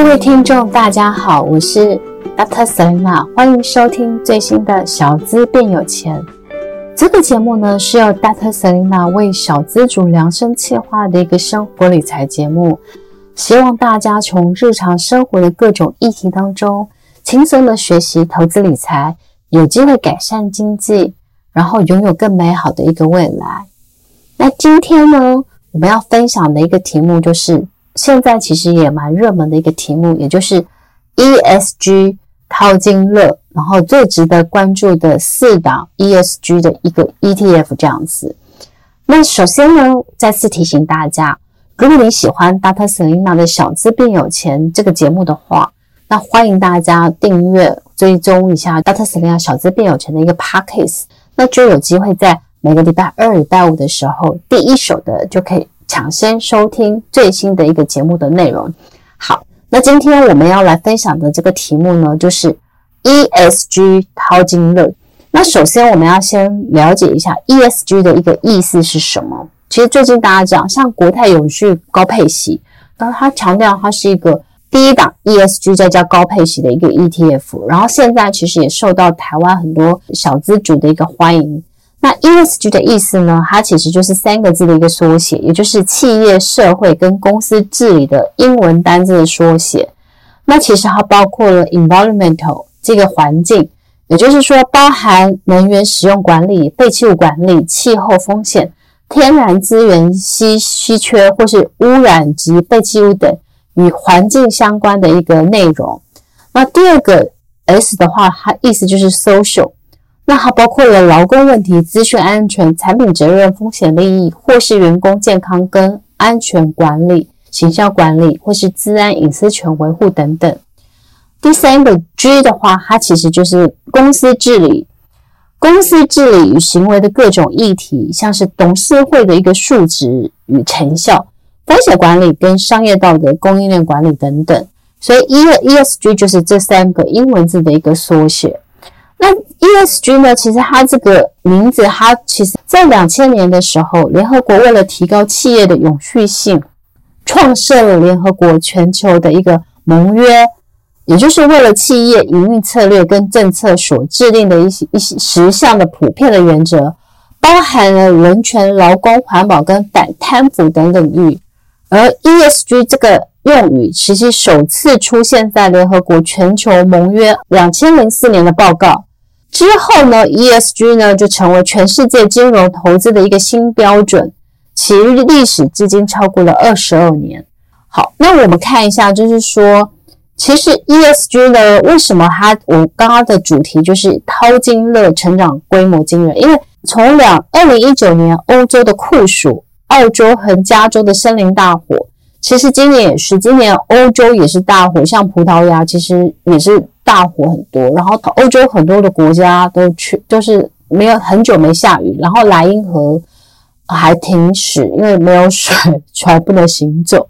各位听众，大家好，我是 Dr. Selena，欢迎收听最新的小资变有钱。这个节目呢，是由 Dr. Selena 为小资主量身策划的一个生活理财节目，希望大家从日常生活的各种议题当中，轻松的学习投资理财，有机会改善经济，然后拥有更美好的一个未来。那今天呢，我们要分享的一个题目就是。现在其实也蛮热门的一个题目，也就是 ESG 淘金乐，然后最值得关注的四档 ESG 的一个 ETF 这样子。那首先呢，再次提醒大家，如果你喜欢 Dr. Selena 的小资变有钱这个节目的话，那欢迎大家订阅追踪一下 Dr. Selena 小资变有钱的一个 Podcast，那就有机会在每个礼拜二、礼拜五的时候，第一手的就可以。抢先收听最新的一个节目的内容。好，那今天我们要来分享的这个题目呢，就是 ESG 淘金论。那首先我们要先了解一下 ESG 的一个意思是什么。其实最近大家讲，像国泰永续高配息，然后他强调它是一个第一档 ESG 再加高配息的一个 ETF，然后现在其实也受到台湾很多小资主的一个欢迎。那 ESG 的意思呢？它其实就是三个字的一个缩写，也就是企业、社会跟公司治理的英文单字的缩写。那其实它包括了 environmental 这个环境，也就是说包含能源使用管理、废弃物管理、气候风险、天然资源稀稀缺或是污染及废弃物等与环境相关的一个内容。那第二个 S 的话，它意思就是 social。那它包括了劳工问题、资讯安全、产品责任、风险利益，或是员工健康跟安全管理、形象管理，或是治安隐私权维护等等。第三个 G 的话，它其实就是公司治理，公司治理与行为的各种议题，像是董事会的一个数值与成效、风险管理跟商业道德、供应链管理等等。所以 E ESG 就是这三个英文字的一个缩写。那 ESG 呢？其实它这个名字，它其实在两千年的时候，联合国为了提高企业的永续性，创设了联合国全球的一个盟约，也就是为了企业营运策略跟政策所制定的一些一些十项的普遍的原则，包含了人权、劳工、环保跟反贪腐等领域。而 ESG 这个用语其实首次出现在联合国全球盟约两千零四年的报告。之后呢，ESG 呢就成为全世界金融投资的一个新标准，其历史至今超过了二十二年。好，那我们看一下，就是说，其实 ESG 呢，为什么它我刚刚的主题就是淘金乐成长规模惊人？因为从两二零一九年欧洲的酷暑，澳洲和加州的森林大火，其实今年也是，今年欧洲也是大火，像葡萄牙其实也是。大火很多，然后欧洲很多的国家都去，就是没有很久没下雨，然后莱茵河还停驶，因为没有水，船不能行走，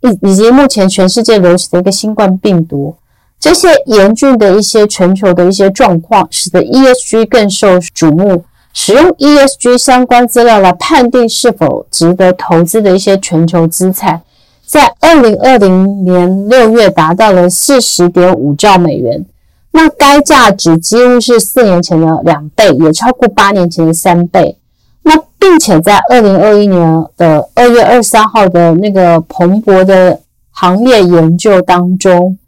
以以及目前全世界流行的一个新冠病毒，这些严峻的一些全球的一些状况，使得 ESG 更受瞩目。使用 ESG 相关资料来判定是否值得投资的一些全球资产。在二零二零年六月达到了四十点五兆美元，那该价值几乎是四年前的两倍，也超过八年前的三倍。那并且在二零二一年的二月二十三号的那个彭博的行业研究当中，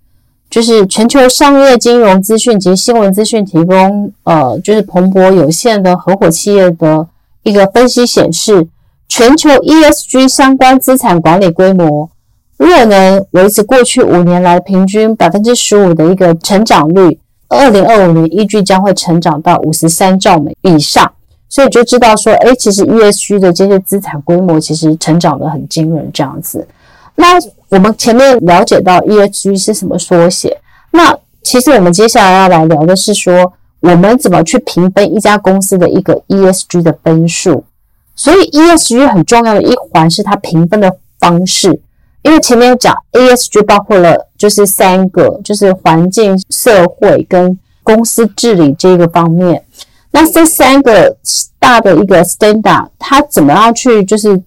就是全球商业金融资讯及新闻资讯提供，呃，就是彭博有限的合伙企业的一个分析显示，全球 ESG 相关资产管理规模。若能维持过去五年来平均百分之十五的一个成长率，二零二五年依据将会成长到五十三兆美以上，所以就知道说，诶，其实 ESG 的这些资产规模其实成长得很惊人，这样子。那我们前面了解到 ESG 是什么缩写，那其实我们接下来要来聊的是说，我们怎么去评分一家公司的一个 ESG 的分数。所以 ESG 很重要的一环是它评分的方式。因为前面讲 ESG 包括了就是三个，就是环境、社会跟公司治理这个方面。那这三个大的一个 standard，它怎么样去就是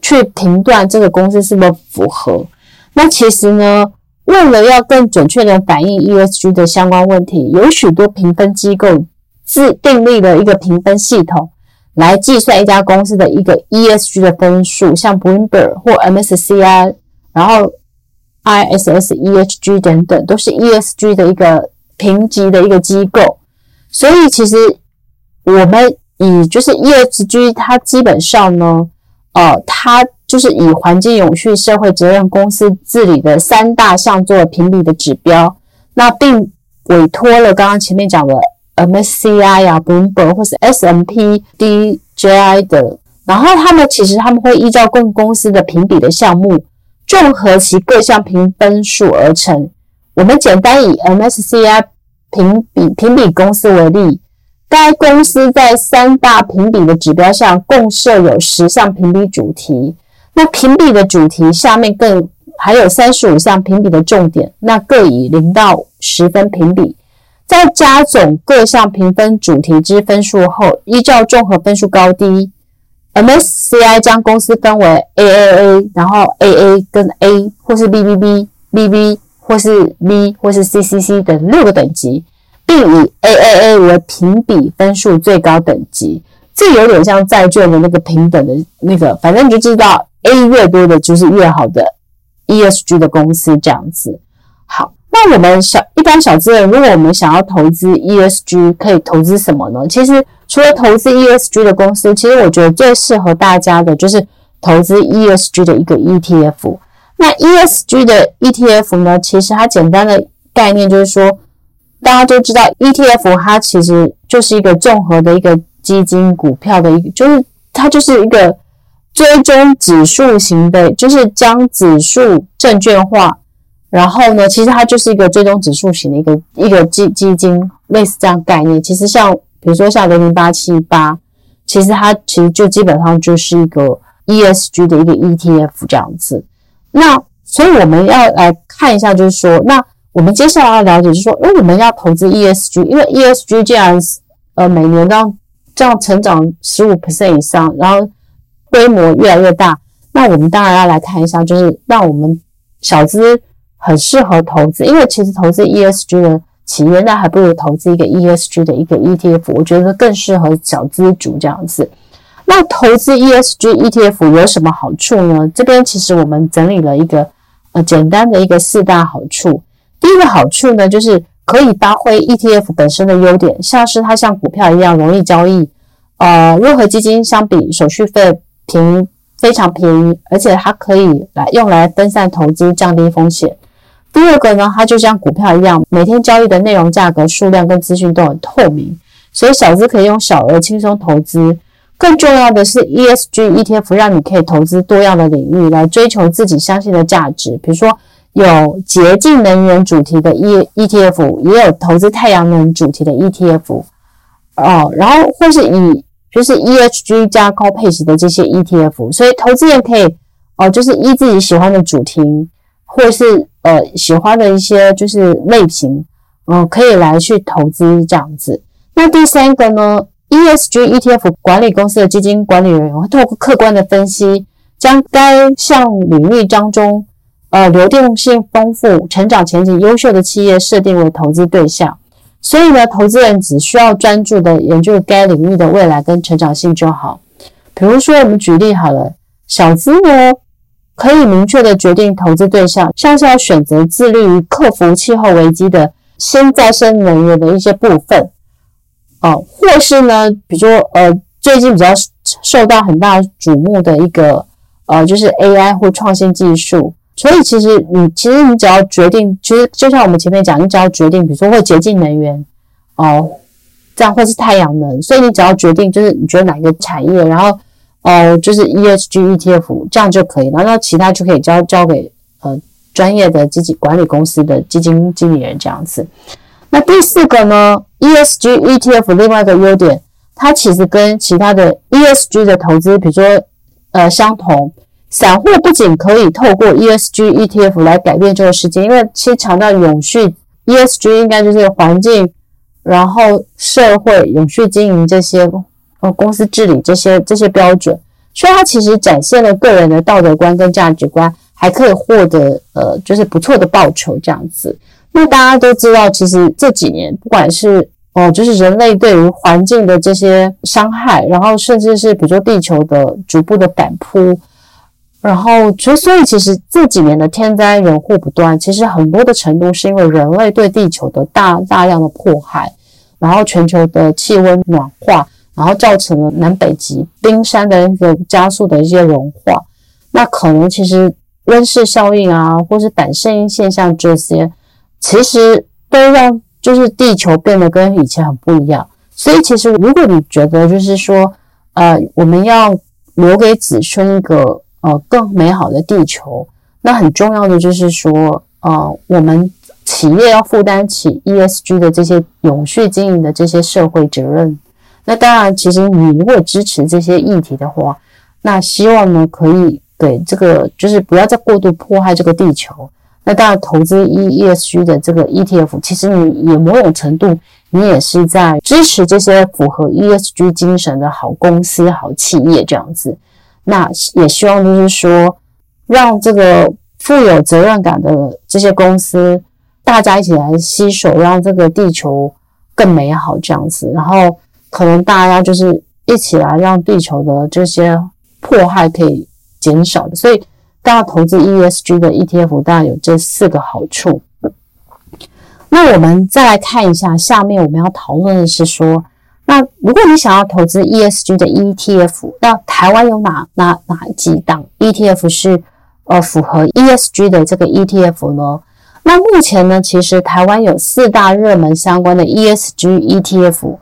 去评断这个公司是不是符合？那其实呢，为了要更准确地反映 ESG 的相关问题，有许多评分机构自订立了一个评分系统，来计算一家公司的一个 ESG 的分数，像 Bloomberg 或 MSCI，然后 ISS ESG 等等，都是 ESG 的一个评级的一个机构。所以，其实我们以就是 ESG，它基本上呢，呃，它就是以环境永续、社会责任、公司治理的三大项作为评比的指标，那并委托了刚刚前面讲的。MSCI、啊、Bloomberg 或是 S&P DJI 的，然后他们其实他们会依照各公司的评比的项目，综合其各项评分数而成。我们简单以 MSCI 评比评比公司为例，该公司在三大评比的指标下共设有十项评比主题。那评比的主题下面更还有三十五项评比的重点，那各以零到十分评比。在加总各项评分主题之分数后，依照综合分数高低，MSCI 将公司分为 AAA，然后 AA 跟 A，或是 BBB，BB 或是 B 或是 CCC 等六个等级，并以 AAA 为评比分数最高等级。这有点像债券的那个平等的那个，反正你就知道 A 越多的就是越好的 ESG 的公司这样子。那我们小一般小资人，如果我们想要投资 ESG，可以投资什么呢？其实除了投资 ESG 的公司，其实我觉得最适合大家的就是投资 ESG 的一个 ETF。那 ESG 的 ETF 呢，其实它简单的概念就是说，大家都知道 ETF 它其实就是一个综合的一个基金股票的一个，就是它就是一个追踪指数型的，就是将指数证券化。然后呢，其实它就是一个追踪指数型的一个一个基基金，类似这样概念。其实像比如说像零零八七八，其实它其实就基本上就是一个 ESG 的一个 ETF 这样子。那所以我们要来看一下，就是说，那我们接下来要了解，就是说，因为我们要投资 ESG，因为 ESG 既然呃每年这样这样成长十五 percent 以上，然后规模越来越大，那我们当然要来看一下，就是让我们小资。很适合投资，因为其实投资 ESG 的企业，那还不如投资一个 ESG 的一个 ETF，我觉得更适合小资族这样子。那投资 ESG ETF 有什么好处呢？这边其实我们整理了一个呃简单的一个四大好处。第一个好处呢，就是可以发挥 ETF 本身的优点，像是它像股票一样容易交易，呃，若和基金相比，手续费便宜，非常便宜，而且它可以来用来分散投资，降低风险。第二个呢，它就像股票一样，每天交易的内容、价格、数量跟资讯都很透明，所以小资可以用小额轻松投资。更重要的是，ESG ETF 让你可以投资多样的领域来追求自己相信的价值。比如说，有洁净能源主题的 E ETF，也有投资太阳能主题的 ETF 哦，然后或是以就是 ESG 加高配息的这些 ETF，所以投资人可以哦，就是依自己喜欢的主题，或是。呃，喜欢的一些就是类型，嗯、可以来去投资这样子。那第三个呢，ESG ETF 管理公司的基金管理人员会透过客观的分析，将该项领域当中，呃，流动性丰富、成长前景优秀的企业设定为投资对象。所以呢，投资人只需要专注的研究该领域的未来跟成长性就好。比如说，我们举例好了，小资呢。可以明确的决定投资对象，像是要选择致力于克服气候危机的新再生能源的一些部分，哦，或是呢，比如说呃，最近比较受到很大瞩目的一个呃，就是 AI 或创新技术。所以其实你其实你只要决定，其实就像我们前面讲，你只要决定，比如说会洁净能源哦，这样或是太阳能，所以你只要决定，就是你觉得哪一个产业，然后。哦，就是 ESG ETF 这样就可以了，那其他就可以交交给呃专业的基金管理公司的基金经理人这样子。那第四个呢，ESG ETF 另外一个优点，它其实跟其他的 ESG 的投资，比如说呃相同，散户不仅可以透过 ESG ETF 来改变这个世界，因为其实强调永续，ESG 应该就是环境，然后社会永续经营这些。呃，公司治理这些这些标准，所以它其实展现了个人的道德观跟价值观，还可以获得呃就是不错的报酬这样子。那大家都知道，其实这几年不管是哦，就是人类对于环境的这些伤害，然后甚至是比如说地球的逐步的反扑，然后所以其实这几年的天灾人祸不断，其实很多的程度是因为人类对地球的大大量的迫害，然后全球的气温暖化，然后造成了南北极冰山的一个加速的一些融化，那可能其实温室效应啊，或是反圣婴现象这些。其实都让就是地球变得跟以前很不一样，所以其实如果你觉得就是说，呃，我们要留给子孙一个呃更美好的地球，那很重要的就是说，呃，我们企业要负担起 ESG 的这些永续经营的这些社会责任。那当然，其实你如果支持这些议题的话，那希望呢可以给这个就是不要再过度迫害这个地球。那当然，投资 ESG 的这个 ETF，其实你也某种程度，你也是在支持这些符合 ESG 精神的好公司、好企业这样子。那也希望就是说，让这个富有责任感的这些公司，大家一起来携手，让这个地球更美好这样子。然后，可能大家就是一起来让地球的这些迫害可以减少的。所以。大家投资 ESG 的 ETF，大然有这四个好处。那我们再来看一下，下面我们要讨论的是说，那如果你想要投资 ESG 的 ETF，那台湾有哪哪哪几档 ETF 是呃符合 ESG 的这个 ETF 呢？那目前呢，其实台湾有四大热门相关的 ESG ETF，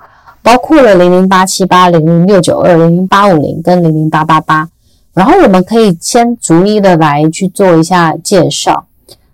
包括了零零八七八、零零六九二、零零八五零跟零零八八八。然后我们可以先逐一的来去做一下介绍。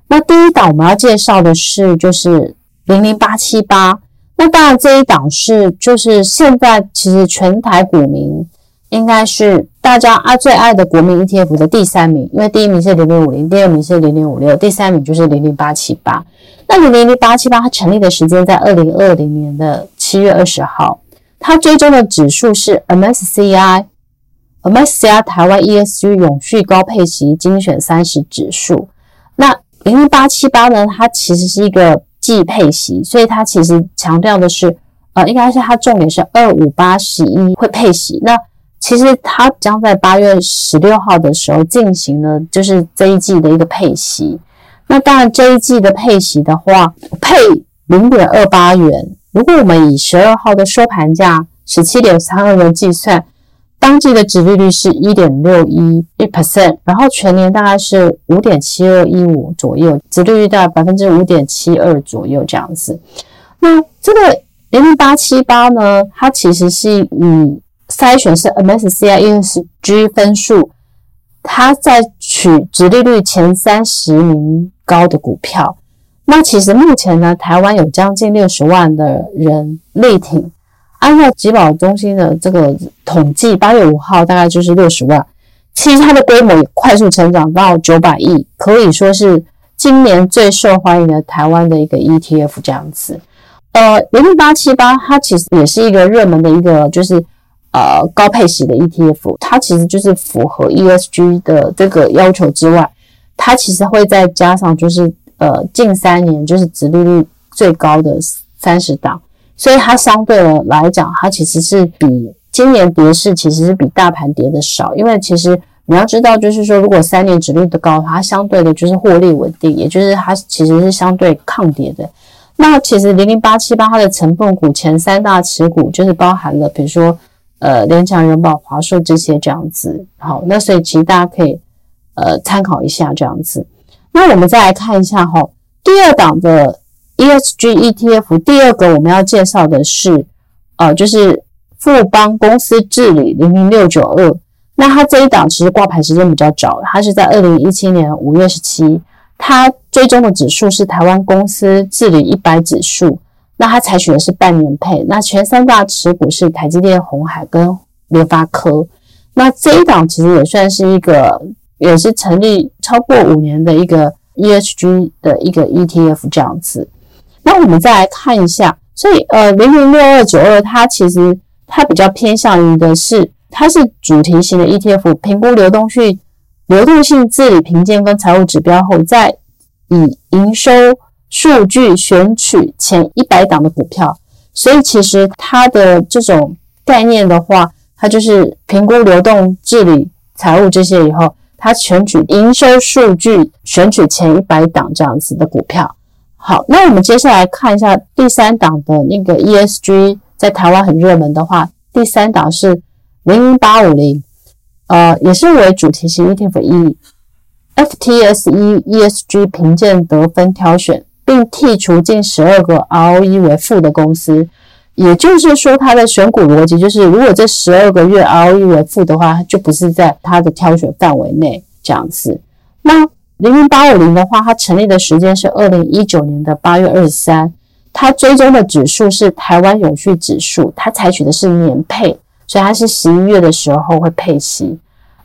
那第一档我们要介绍的是就是零零八七八。那当然这一档是就是现在其实全台股民应该是大家爱最爱的国民 ETF 的第三名，因为第一名是零零五零，第二名是零零五六，第三名就是零零八七八。那零零八七八它成立的时间在二零二零年的七月二十号，它追踪的指数是 MSCI。MSCI 台湾 ESG 永续高配息精选三十指数，那零八七八呢？它其实是一个季配息，所以它其实强调的是，呃，应该是它重点是二五八十一会配息。那其实它将在八月十六号的时候进行了，就是这一季的一个配息。那当然这一季的配息的话，配零点二八元。如果我们以十二号的收盘价十七点三二元计算。当季的值利率是一点六一一 percent，然后全年大概是五点七二一五左右，值利率大百分之五点七二左右这样子。那这个零零八七八呢，它其实是以筛选是 MSCI ESG 分数，它在取值利率前三十名高的股票。那其实目前呢，台湾有将近六十万的人力挺。按照集保中心的这个统计，八月五号大概就是六十万。其实它的规模也快速成长到九百亿，可以说是今年最受欢迎的台湾的一个 ETF 这样子。呃，零零八七八它其实也是一个热门的一个就是呃高配息的 ETF，它其实就是符合 ESG 的这个要求之外，它其实会再加上就是呃近三年就是殖利率最高的三十档。所以它相对的来讲，它其实是比今年跌势其实是比大盘跌的少，因为其实你要知道，就是说如果三年殖利率的高，它相对的就是获利稳定，也就是它其实是相对抗跌的。那其实零零八七八它的成分股前三大持股就是包含了，比如说呃联强、人保、华硕这些这样子。好，那所以其实大家可以呃参考一下这样子。那我们再来看一下哈，第二档的。ESG ETF 第二个我们要介绍的是，呃，就是富邦公司治理零零六九二。那它这一档其实挂牌时间比较早，它是在二零一七年五月十七。它追踪的指数是台湾公司治理一百指数。那它采取的是半年配。那前三大持股是台积电、红海跟联发科。那这一档其实也算是一个，也是成立超过五年的一个 ESG 的一个 ETF 这样子。那我们再来看一下，所以呃，零零六二九二它其实它比较偏向于的是，它是主题型的 ETF，评估流动性流动性治理评鉴跟财务指标后，再以营收数据选取前一百档的股票。所以其实它的这种概念的话，它就是评估流动、治理、财务这些以后，它选取营收数据，选取前一百档这样子的股票。好，那我们接下来看一下第三档的那个 ESG，在台湾很热门的话，第三档是零零八五零，呃，也是为主题型 ETF，e FTSE ESG 评鉴得分挑选。并剔除近十二个 ROE 为负的公司，也就是说，它的选股逻辑就是，如果这十二个月 ROE 为负的话，就不是在它的挑选范围内这样子。那零零八五零的话，它成立的时间是二零一九年的八月二十三，它追踪的指数是台湾永续指数，它采取的是年配，所以它是十一月的时候会配息。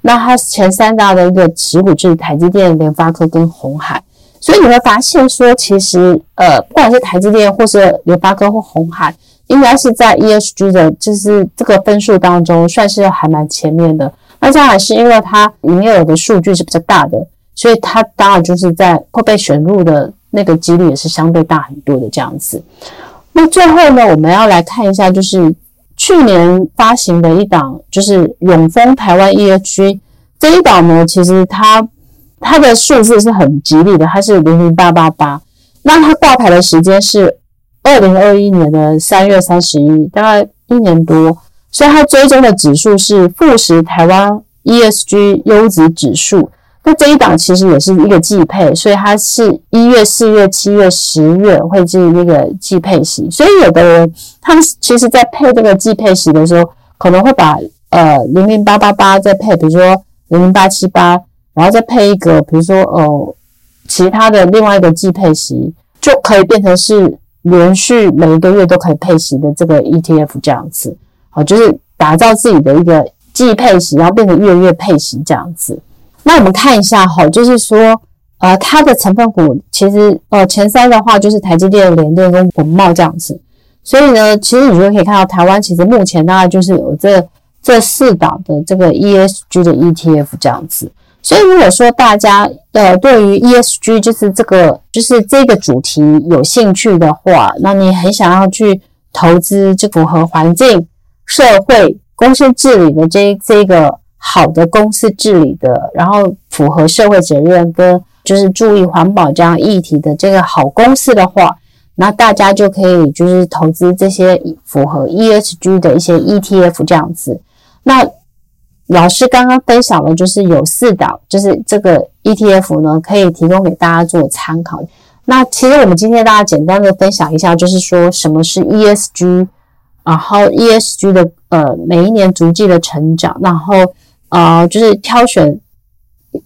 那它前三大的一个持股就是台积电、联发科跟鸿海。所以你会发现说，其实呃，不管是台积电或是联发科或鸿海，应该是在 ESG 的，就是这个分数当中算是还蛮前面的。那这样还是因为它营业额的数据是比较大的，所以它当然就是在会被选入的那个几率也是相对大很多的这样子。那最后呢，我们要来看一下，就是去年发行的一档，就是永丰台湾 ESG 这一档呢，其实它。它的数字是很吉利的，它是零零八八八。那它挂牌的时间是二零二一年的三月三十一，大概一年多。所以它追踪的指数是富时台湾 ESG 优质指数。那这一档其实也是一个季配，所以它是一月、四月、七月、十月会进那个季配息。所以有的人他们其实在配这个季配息的时候，可能会把呃零零八八八再配，比如说零零八七八。然后再配一个，比如说呃，其他的另外一个季配息，就可以变成是连续每一个月都可以配息的这个 ETF 这样子，好，就是打造自己的一个季配息，然后变成月月配息这样子。那我们看一下哈，就是说呃，它的成分股其实呃前三的话就是台积电、联电跟文茂这样子，所以呢，其实你就可以看到台湾其实目前大概就是有这这四档的这个 ESG 的 ETF 这样子。所以，如果说大家呃对于 ESG 就是这个就是这个主题有兴趣的话，那你很想要去投资，就符合环境、社会、公司治理的这这个好的公司治理的，然后符合社会责任跟就是注意环保这样议题的这个好公司的话，那大家就可以就是投资这些符合 ESG 的一些 ETF 这样子，那。老师刚刚分享的就是有四档，就是这个 ETF 呢，可以提供给大家做参考。那其实我们今天大家简单的分享一下，就是说什么是 ESG，然后 ESG 的呃每一年逐季的成长，然后呃就是挑选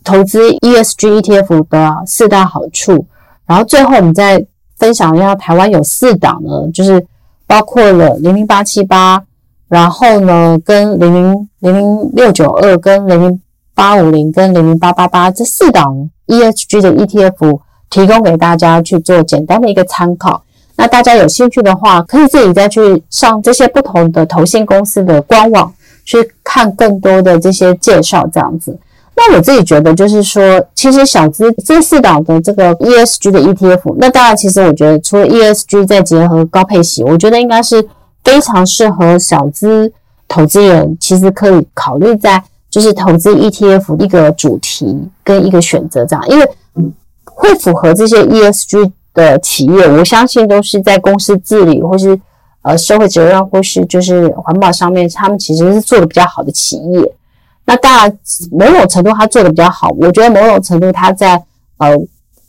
投资 ESG ETF 的四大好处，然后最后我们再分享一下台湾有四档呢，就是包括了零零八七八。然后呢，跟零零零零六九二、跟零零八五零、跟零零八八八这四档 ESG 的 ETF 提供给大家去做简单的一个参考。那大家有兴趣的话，可以自己再去上这些不同的投信公司的官网去看更多的这些介绍，这样子。那我自己觉得就是说，其实小资这四档的这个 ESG 的 ETF，那当然其实我觉得除了 ESG 再结合高配息，我觉得应该是。非常适合小资投资人，其实可以考虑在就是投资 ETF 一个主题跟一个选择这样，因为会符合这些 ESG 的企业，我相信都是在公司治理或是呃社会责任或是就是环保上面，他们其实是做的比较好的企业。那当然，某种程度他做的比较好，我觉得某种程度他在呃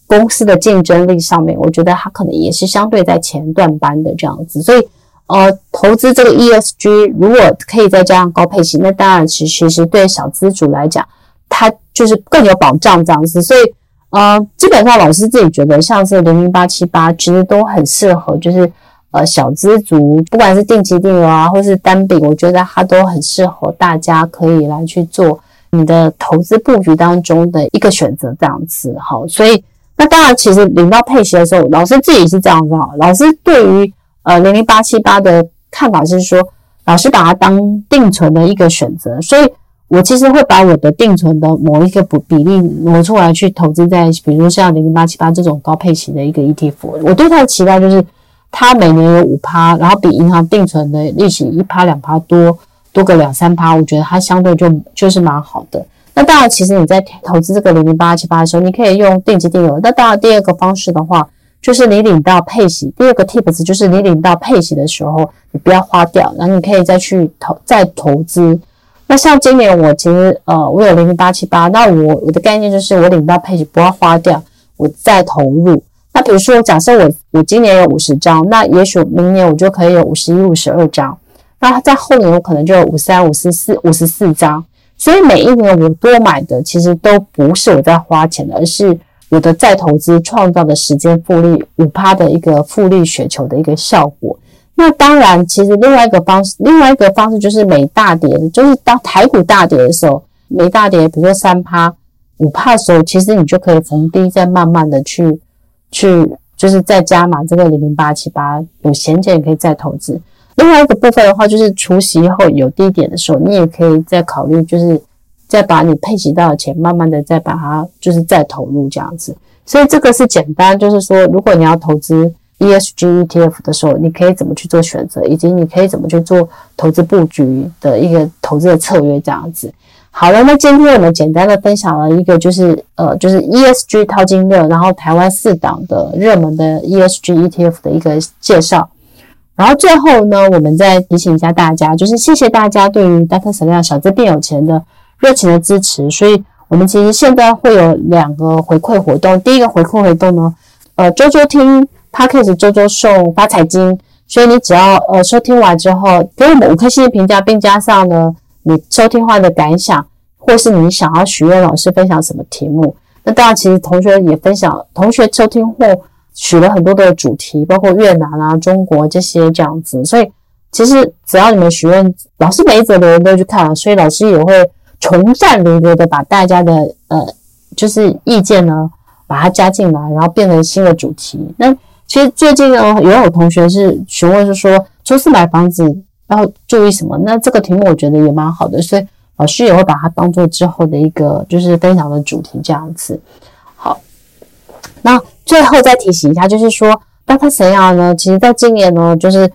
公司的竞争力上面，我觉得他可能也是相对在前段班的这样子，所以。呃，投资这个 ESG，如果可以再加上高配息，那当然其其实对小资主来讲，它就是更有保障这样子。所以，呃，基本上老师自己觉得，像是零零八七八，其实都很适合，就是呃小资族，不管是定期定额啊，或是单笔，我觉得它都很适合大家可以来去做你的投资布局当中的一个选择这样子。好，所以那当然，其实领到配息的时候，老师自己是这样子哈。老师对于呃，零零八七八的看法是说，老师把它当定存的一个选择，所以我其实会把我的定存的某一个比例挪出来去投资在，比如说像零零八七八这种高配型的一个 ETF。我对它的期待就是，它每年有五趴，然后比银行定存的利息一趴两趴多多个两三趴，我觉得它相对就就是蛮好的。那当然，其实你在投资这个零零八七八的时候，你可以用定期定额。那当然，第二个方式的话，就是你领到配息。第二个 tips 就是你领到配息的时候，你不要花掉，然后你可以再去投再投资。那像今年我其实呃，我有零零八七八，那我我的概念就是我领到配息不要花掉，我再投入。那比如说，假设我我今年有五十张，那也许明年我就可以有五十一、五十二张。那在后年我可能就有五三、五十四、五十四张。所以每一年我多买的其实都不是我在花钱的，而是我的再投资创造的时间复利五趴的一个复利雪球的一个效果。那当然，其实另外一个方式，另外一个方式就是每大跌，就是当台股大跌的时候，每大跌，比如说三趴、五趴的时候，其实你就可以逢低再慢慢的去去，就是再加码这个零零八七八，有闲钱也可以再投资。另外一个部分的话，就是除息后有低点的时候，你也可以再考虑，就是再把你配齐到的钱，慢慢的再把它就是再投入这样子。所以这个是简单，就是说，如果你要投资。ESG ETF 的时候，你可以怎么去做选择，以及你可以怎么去做投资布局的一个投资的策略，这样子。好了，那今天我们简单的分享了一个，就是呃，就是 ESG 淘金热，然后台湾四档的热门的 ESG ETF 的一个介绍。然后最后呢，我们再提醒一下大家，就是谢谢大家对于 Dr. Selena 小资变有钱的热情的支持。所以我们其实现在会有两个回馈活动，第一个回馈活动呢，呃，周周听。Podcast 周周送发财金，所以你只要呃收听完之后，给我们五颗星的评价，并加上呢你收听后的感想，或是你想要许愿老师分享什么题目。那当然，其实同学也分享，同学收听后许了很多的主题，包括越南啊、中国这些这样子。所以其实只要你们许愿，老师每一则留言都去看了，所以老师也会从善如流的把大家的呃就是意见呢把它加进来，然后变成新的主题。那其实最近呢，也有同学是询问，是说初次买房子要注意什么？那这个题目我觉得也蛮好的，所以老师也会把它当做之后的一个就是分享的主题这样子。好，那最后再提醒一下，就是说，Dr. Selena 呢，其实在今年呢，就是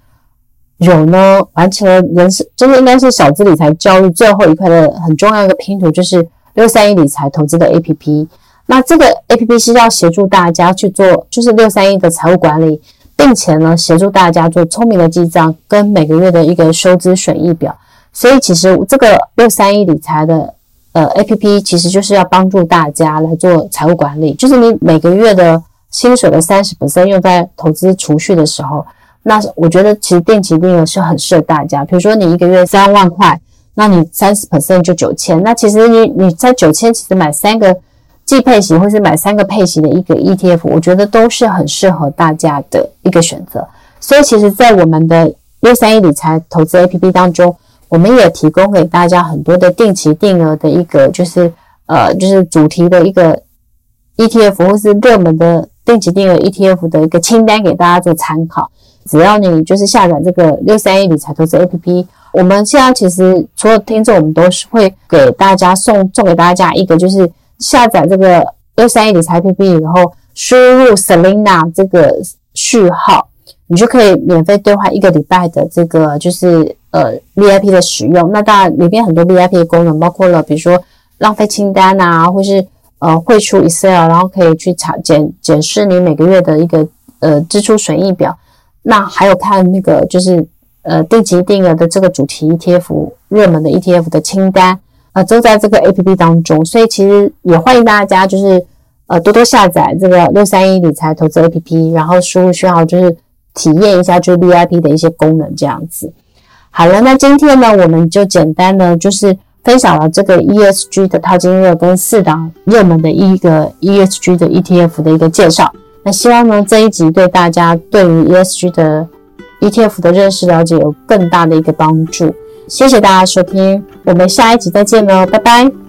有呢完成了人生，就是应该是小资理财教育最后一块的很重要一个拼图，就是六三一理财投资的 APP。那这个 APP 是要协助大家去做，就是六三一的财务管理，并且呢协助大家做聪明的记账跟每个月的一个收支损益表。所以其实这个六三一理财的呃 APP 其实就是要帮助大家来做财务管理，就是你每个月的薪水的三十%用在投资储蓄的时候，那我觉得其实定期定额是很适合大家。比如说你一个月三万块，那你三十 percent 就九千，那其实你你在九千其实买三个。季配型或是买三个配型的一个 ETF，我觉得都是很适合大家的一个选择。所以，其实，在我们的六三一理财投资 APP 当中，我们也提供给大家很多的定期定额的一个，就是呃，就是主题的一个 ETF 或是热门的定期定额 ETF 的一个清单给大家做参考。只要你就是下载这个六三一理财投资 APP，我们现在其实除了听众，我们都是会给大家送送给大家一个就是。下载这个六三一理财 APP 以后，输入 Selina 这个序号，你就可以免费兑换一个礼拜的这个就是呃 VIP 的使用。那当然里边很多 VIP 的功能，包括了比如说浪费清单啊，或是呃汇出 Excel，然后可以去查检检视你每个月的一个呃支出损益表。那还有看那个就是呃定期定额的这个主题 ETF 热门的 ETF 的清单。呃，都在这个 APP 当中，所以其实也欢迎大家就是呃多多下载这个六三一理财投资 APP，然后输入序号就是体验一下就是 VIP 的一些功能这样子。好了，那今天呢，我们就简单的就是分享了这个 ESG 的套金热跟四档热门的一个 ESG 的 ETF 的一个介绍。那希望呢这一集对大家对于 ESG 的 ETF 的认识了解有更大的一个帮助。谢谢大家收听，我们下一集再见喽，拜拜。